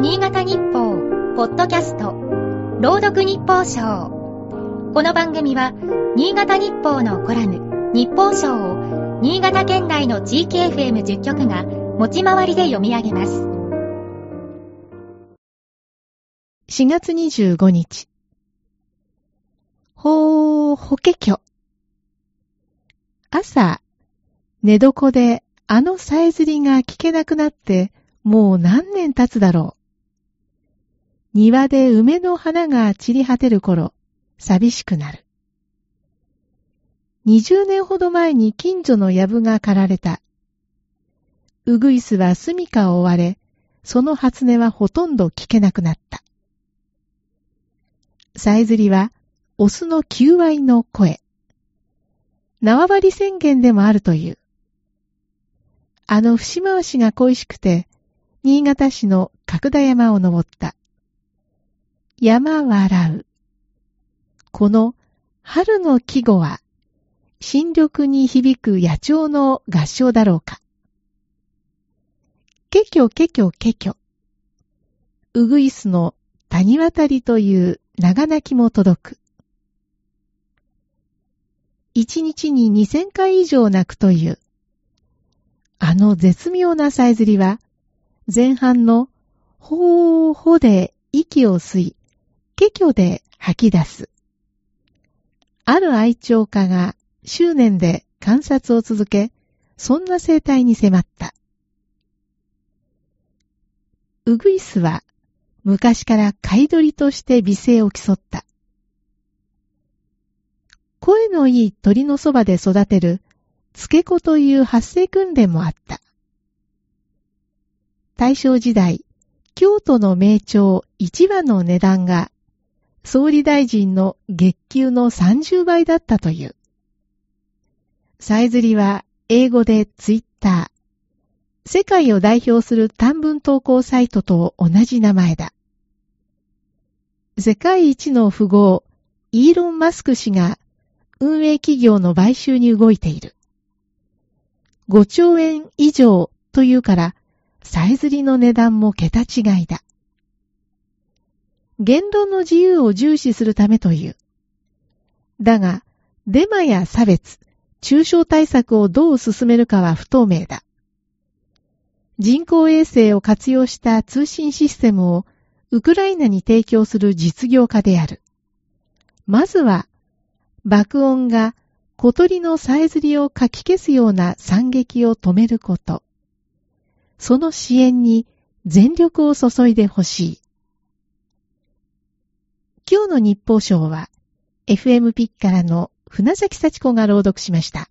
新潟日報、ポッドキャスト、朗読日報賞。この番組は、新潟日報のコラム、日報賞を、新潟県内の地域 FM10 局が、持ち回りで読み上げます。4月25日。ほー、ほけきょ。朝、寝床であのさえずりが聞けなくなって、もう何年経つだろう。庭で梅の花が散り果てる頃、寂しくなる。二十年ほど前に近所の藪が刈られた。うぐいすは住処を追われ、その初音はほとんど聞けなくなった。さえずりは、オスの求愛の声。縄張り宣言でもあるという。あの節回しが恋しくて、新潟市の角田山を登った。山笑う。この春の季語は、新緑に響く野鳥の合唱だろうか。けきょけきょけきょ。うぐいすの谷渡りという長泣きも届く。一日に二千回以上泣くという。あの絶妙なさえずりは、前半のほーほで息を吸い、けきょで吐き出す。ある愛鳥家が執念で観察を続け、そんな生態に迫った。ウグイスは昔から飼い鳥として美声を競った。声のいい鳥のそばで育てる、つけ子という発声訓練もあった。大正時代、京都の名町一番の値段が、総理大臣の月給の30倍だったという。さえずりは英語でツイッター、世界を代表する短文投稿サイトと同じ名前だ。世界一の富豪、イーロン・マスク氏が運営企業の買収に動いている。5兆円以上というから、さえずりの値段も桁違いだ。言論の自由を重視するためという。だが、デマや差別、中傷対策をどう進めるかは不透明だ。人工衛星を活用した通信システムをウクライナに提供する実業家である。まずは、爆音が小鳥のさえずりをかき消すような惨劇を止めること。その支援に全力を注いでほしい。今日の日報賞は、FM ピッカラの船崎幸子が朗読しました。